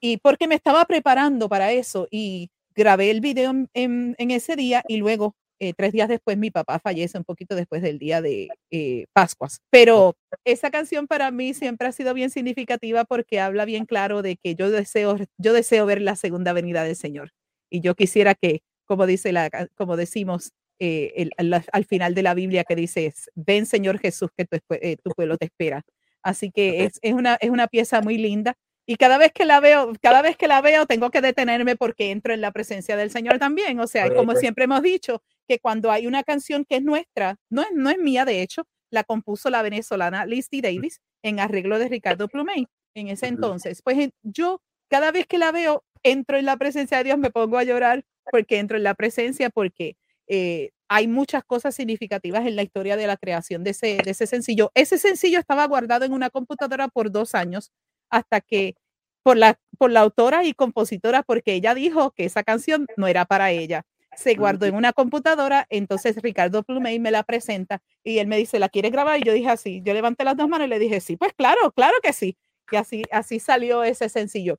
y porque me estaba preparando para eso y grabé el video en ese día y luego eh, tres días después mi papá fallece, un poquito después del día de eh, Pascuas. Pero esa canción para mí siempre ha sido bien significativa porque habla bien claro de que yo deseo, yo deseo ver la segunda venida del Señor. Y yo quisiera que, como, dice la, como decimos eh, al, final de la Biblia, que dice, ven Señor Jesús, que tu, tu pueblo te espera. Así que es, es, una, es una pieza muy linda. Y cada vez que la veo, cada vez que la veo, tengo que detenerme porque entro en la presencia del Señor también. O sea, como siempre hemos dicho, que cuando hay una canción que es nuestra, no es, no es mía, de hecho, la compuso la venezolana Listy Davis en arreglo de Ricardo Plumey en ese entonces. Pues yo cada vez que la veo, entro en la presencia de Dios, me pongo a llorar porque entro en la presencia, porque eh, hay muchas cosas significativas en la historia de la creación de ese, de ese sencillo. Ese sencillo estaba guardado en una computadora por dos años hasta que por la, por la autora y compositora, porque ella dijo que esa canción no era para ella se guardó en una computadora, entonces Ricardo Plumey me la presenta y él me dice, ¿la quieres grabar? Y yo dije así, yo levanté las dos manos y le dije, sí, pues claro, claro que sí. Y así, así salió ese sencillo.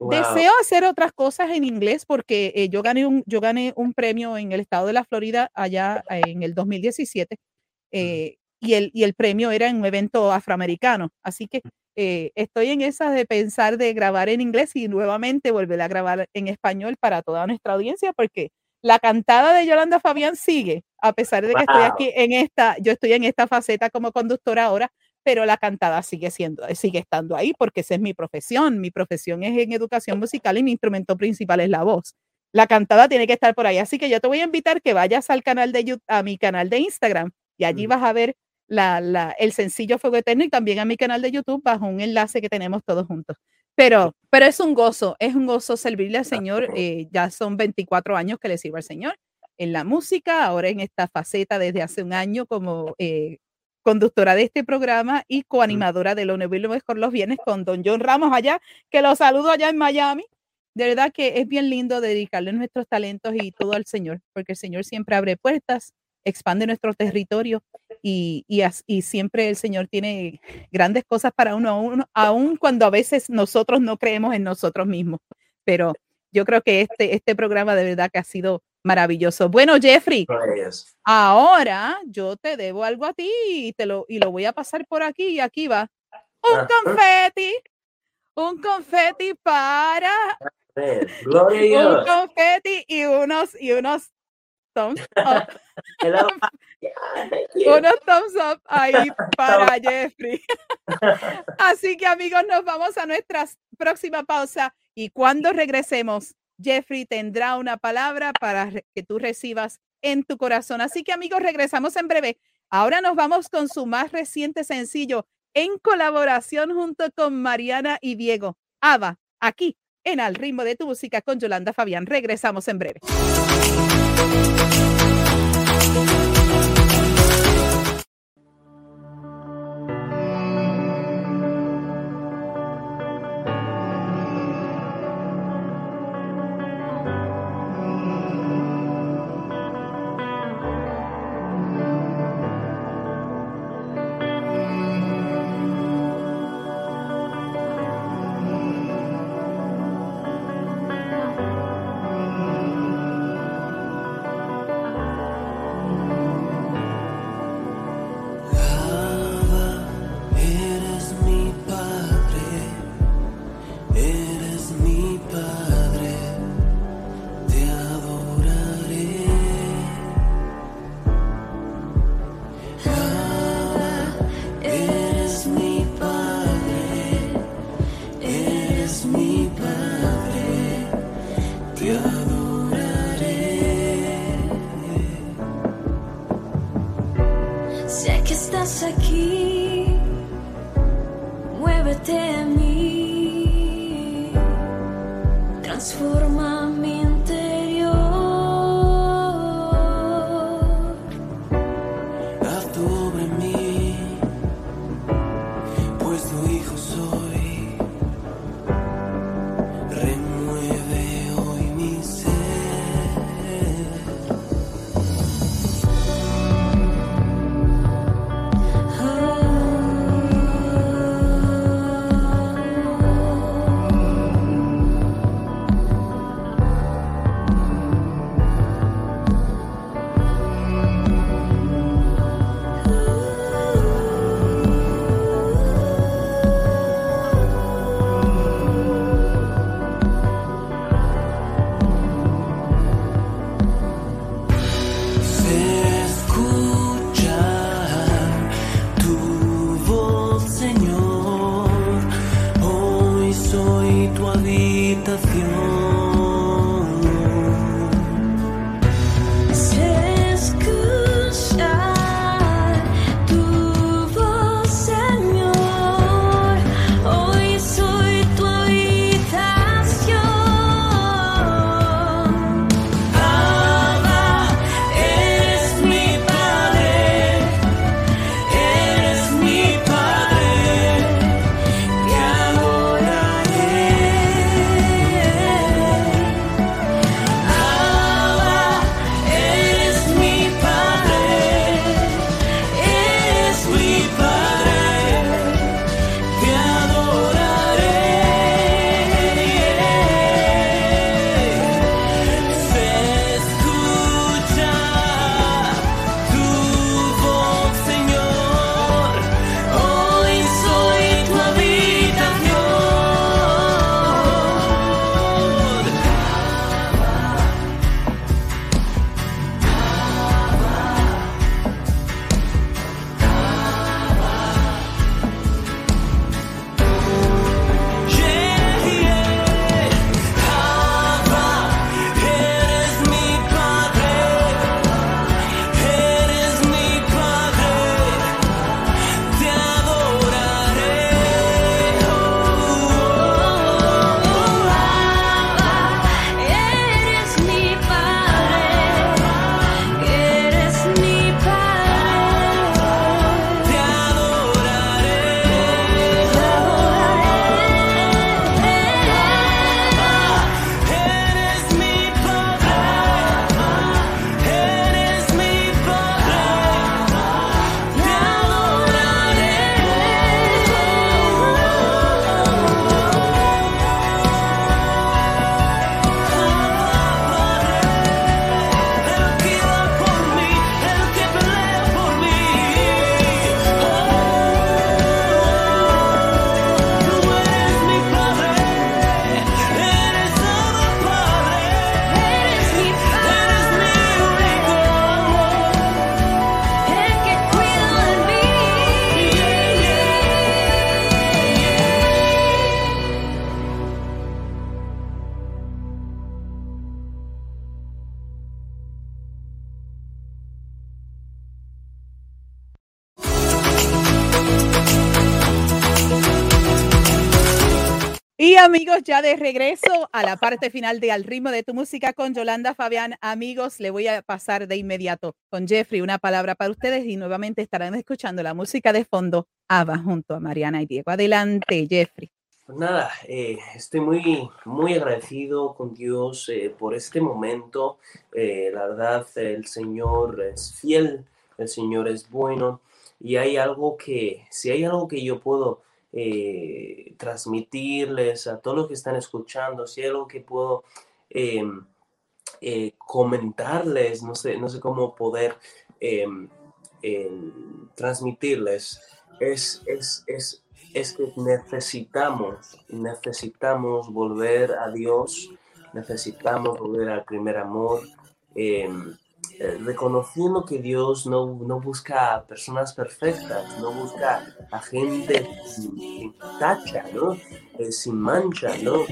Deseo hacer otras cosas en inglés porque eh, yo, gané un, yo gané un premio en el estado de la Florida allá en el 2017 eh, y, el, y el premio era en un evento afroamericano. Así que eh, estoy en esas de pensar de grabar en inglés y nuevamente volver a grabar en español para toda nuestra audiencia porque la cantada de Yolanda Fabián sigue, a pesar de que estoy aquí en esta, yo estoy en esta faceta como conductora ahora, pero la cantada sigue siendo, sigue estando ahí porque esa es mi profesión. Mi profesión es en educación musical y mi instrumento principal es la voz. La cantada tiene que estar por ahí. Así que yo te voy a invitar que vayas al canal de YouTube, a mi canal de Instagram y allí vas a ver la, la, el sencillo Fuego Eterno y también a mi canal de YouTube bajo un enlace que tenemos todos juntos. Pero, pero es un gozo, es un gozo servirle al Señor. Eh, ya son 24 años que le sirvo al Señor en la música, ahora en esta faceta desde hace un año como eh, conductora de este programa y coanimadora de Lo Mejor los Bienes con Don John Ramos allá, que lo saludo allá en Miami. De verdad que es bien lindo dedicarle nuestros talentos y todo al Señor, porque el Señor siempre abre puertas, expande nuestro territorio y, y, siempre el Señor tiene grandes cosas para uno, uno, aun cuando a veces nosotros no creemos en nosotros mismos. Pero yo creo que este, este programa de verdad que ha sido maravilloso. Bueno, Jeffrey, ahora yo te debo algo a ti y, te lo, y lo voy a pasar por aquí y aquí va. Un confeti, un confeti para... Un confeti y unos, y unos thumbs [LAUGHS] up. [LAUGHS] [LAUGHS] Unos thumbs up ahí para Jeffrey. Así que amigos, nos vamos a nuestra próxima pausa y cuando regresemos, Jeffrey tendrá una palabra para que tú recibas en tu corazón. Así que amigos, regresamos en breve. Ahora nos vamos con su más reciente sencillo en colaboración junto con Mariana y Diego. Ava, aquí en Al ritmo de tu música con Yolanda Fabián. Regresamos en breve. Soy ya de regreso a la parte final de Al ritmo de tu música con Yolanda Fabián. Amigos, le voy a pasar de inmediato con Jeffrey una palabra para ustedes y nuevamente estarán escuchando la música de fondo Ava junto a Mariana y Diego. Adelante, Jeffrey. Pues nada, eh, estoy muy, muy agradecido con Dios eh, por este momento. Eh, la verdad, el Señor es fiel, el Señor es bueno y hay algo que, si hay algo que yo puedo eh, transmitirles a todos los que están escuchando, si hay algo que puedo em, eh, comentarles, no sé, no sé cómo poder em, transmitirles, es, es, es, es que necesitamos, necesitamos volver a Dios, necesitamos volver al primer amor, em, eh, reconociendo que Dios no, no busca personas perfectas, no busca a gente sin, tacha, ¿no? Eh, sin mancha, ¿no?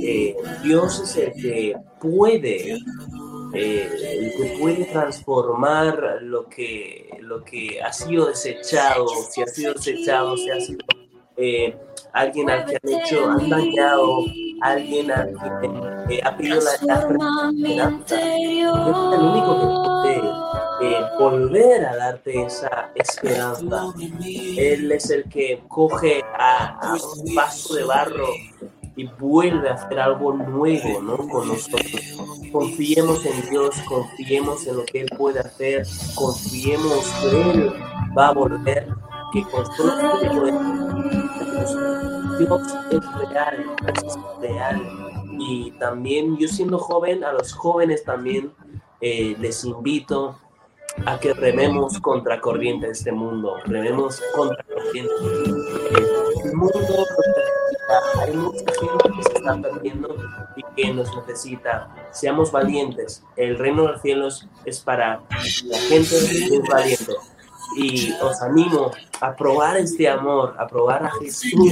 Eh, Dios es el que puede, el que puede transformar lo que, lo que ha sido desechado, si ha sido desechado, si ha sido alguien al que han hecho, han dañado, alguien al que eh, ha pedido la, la esperanza. Es el único que puede eh, volver a darte esa esperanza. Él es el que coge a, a un vaso de barro y vuelve a hacer algo nuevo ¿no? con nosotros. Confiemos en Dios, confiemos en lo que Él puede hacer, confiemos que Él va a volver, que con este tipo de Dios es real, es real. Y también yo siendo joven, a los jóvenes también eh, les invito a que rememos contra corriente de este mundo, rememos contra corriente. El mundo hay mucha gente que se está perdiendo y que nos necesita. Seamos valientes. El reino de los cielos es para la gente que es valiente. Y os animo a probar este amor, a probar a Jesús. Que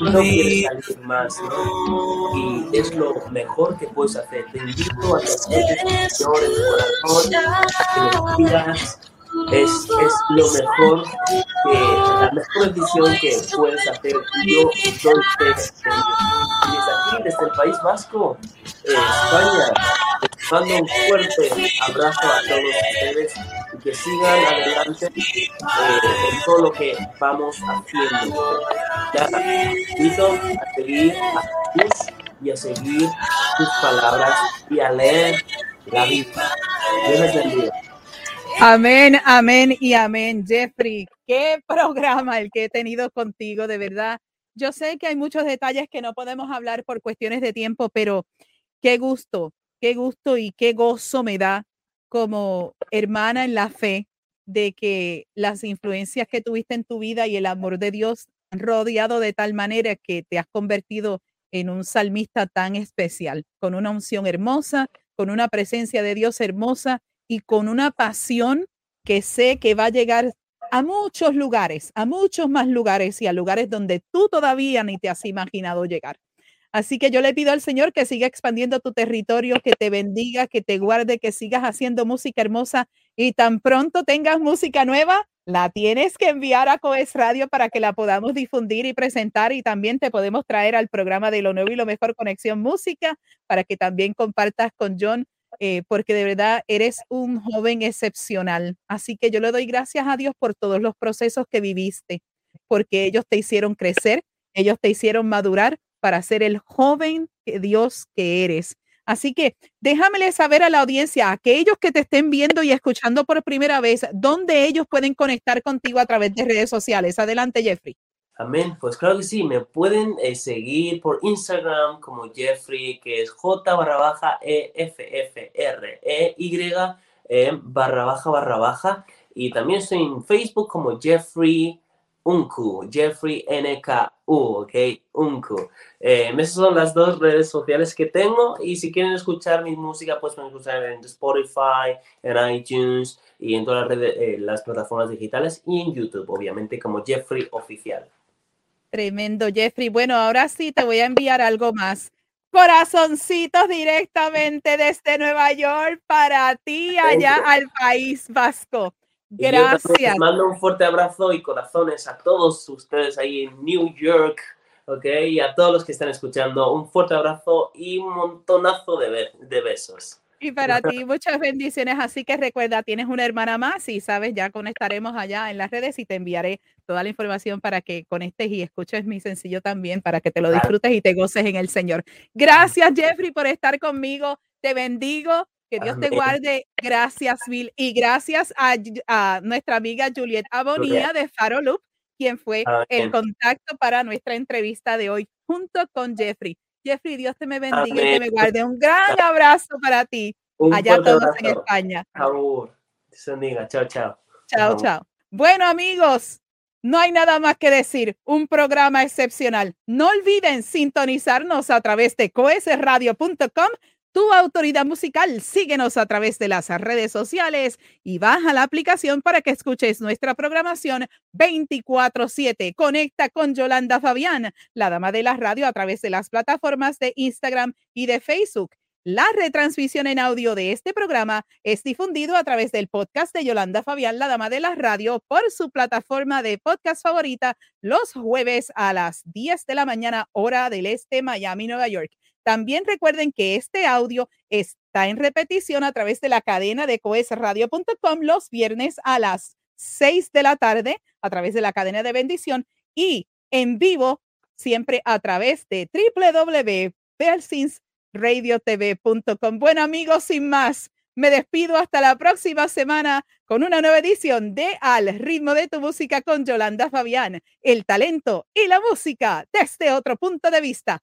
no quieres salir más, ¿no? Y es lo mejor que puedes hacer. Te invito a que Señor en tu corazón, que lo pidas. Es, es lo mejor que, la mejor decisión que puedes hacer. Yo doy fe de ello. Y desde aquí, desde el País Vasco, eh, España, les mando un fuerte abrazo a todos ustedes y que sigan adelante eh, en todo lo que vamos haciendo. Ya, invito a seguir a Jesús y a seguir sus palabras y a leer la Biblia. Dios les. Amén, amén y amén. Jeffrey, qué programa el que he tenido contigo, de verdad. Yo sé que hay muchos detalles que no podemos hablar por cuestiones de tiempo, pero qué gusto, qué gusto y qué gozo me da como hermana en la fe de que las influencias que tuviste en tu vida y el amor de Dios han rodeado de tal manera que te has convertido en un salmista tan especial, con una unción hermosa, con una presencia de Dios hermosa y con una pasión que sé que va a llegar a muchos lugares, a muchos más lugares y a lugares donde tú todavía ni te has imaginado llegar. Así que yo le pido al Señor que siga expandiendo tu territorio, que te bendiga, que te guarde, que sigas haciendo música hermosa y tan pronto tengas música nueva, la tienes que enviar a Coes Radio para que la podamos difundir y presentar y también te podemos traer al programa de lo nuevo y lo mejor Conexión Música para que también compartas con John eh, porque de verdad eres un joven excepcional. Así que yo le doy gracias a Dios por todos los procesos que viviste, porque ellos te hicieron crecer, ellos te hicieron madurar para ser el joven Dios que eres. Así que déjamele saber a la audiencia, aquellos que te estén viendo y escuchando por primera vez, dónde ellos pueden conectar contigo a través de redes sociales. Adelante, Jeffrey. Amén. Pues claro que sí, me pueden eh, seguir por Instagram como Jeffrey, que es J barra baja E F F R E Y eh, barra baja barra baja. Y también estoy en Facebook como Jeffrey Unku, Jeffrey NKU, ok, Unku. Eh, esas son las dos redes sociales que tengo y si quieren escuchar mi música, pues pueden escuchar en Spotify, en iTunes y en todas las, redes, eh, las plataformas digitales y en YouTube, obviamente, como Jeffrey Oficial. Tremendo, Jeffrey. Bueno, ahora sí te voy a enviar algo más. Corazoncitos directamente desde Nueva York para ti allá al País Vasco. Y yo también Gracias. les mando un fuerte abrazo y corazones a todos ustedes ahí en New York, ¿ok? Y a todos los que están escuchando, un fuerte abrazo y un montonazo de, be- de besos. Y para ti muchas bendiciones. Así que recuerda, tienes una hermana más y sabes, ya conectaremos allá en las redes y te enviaré toda la información para que conectes y escuches mi sencillo también, para que te lo disfrutes y te goces en el Señor. Gracias, Jeffrey, por estar conmigo. Te bendigo. Que Dios te guarde. Gracias, Bill. Y gracias a, nuestra amiga Juliet Abonía de Faro Loop, quien fue el Amén. contacto para nuestra entrevista de hoy junto con Jeffrey. Jeffrey, Dios te me bendiga y te me guarde. Un gran abrazo para ti Un allá todos en. España. Bendiga. Chao, chao. Chao, chao. Bueno, amigos, no hay nada más que decir. Un programa excepcional. No olviden sintonizarnos a través de coesradio.com, tu autoridad musical. Síguenos a través de las redes sociales y baja la aplicación para que escuches nuestra programación 24/7. Conecta con Yolanda Fabián, la dama de la radio, a través de las plataformas de Instagram y de Facebook. La retransmisión en audio de este programa es difundido a través del podcast de Yolanda Fabián, la dama de la radio, por su plataforma de podcast favorita los jueves a las 10 de la mañana, hora del este, Miami, Nueva York. También recuerden que este audio está en repetición a través de la cadena de coesradio.com los viernes a las 6 de la tarde a través de la cadena de bendición y en vivo siempre a través de www.belsinsradiotv.com. Bueno amigos, sin más, me despido hasta la próxima semana con una nueva edición de Al ritmo de tu música con Yolanda Fabián, el talento y la música desde otro punto de vista.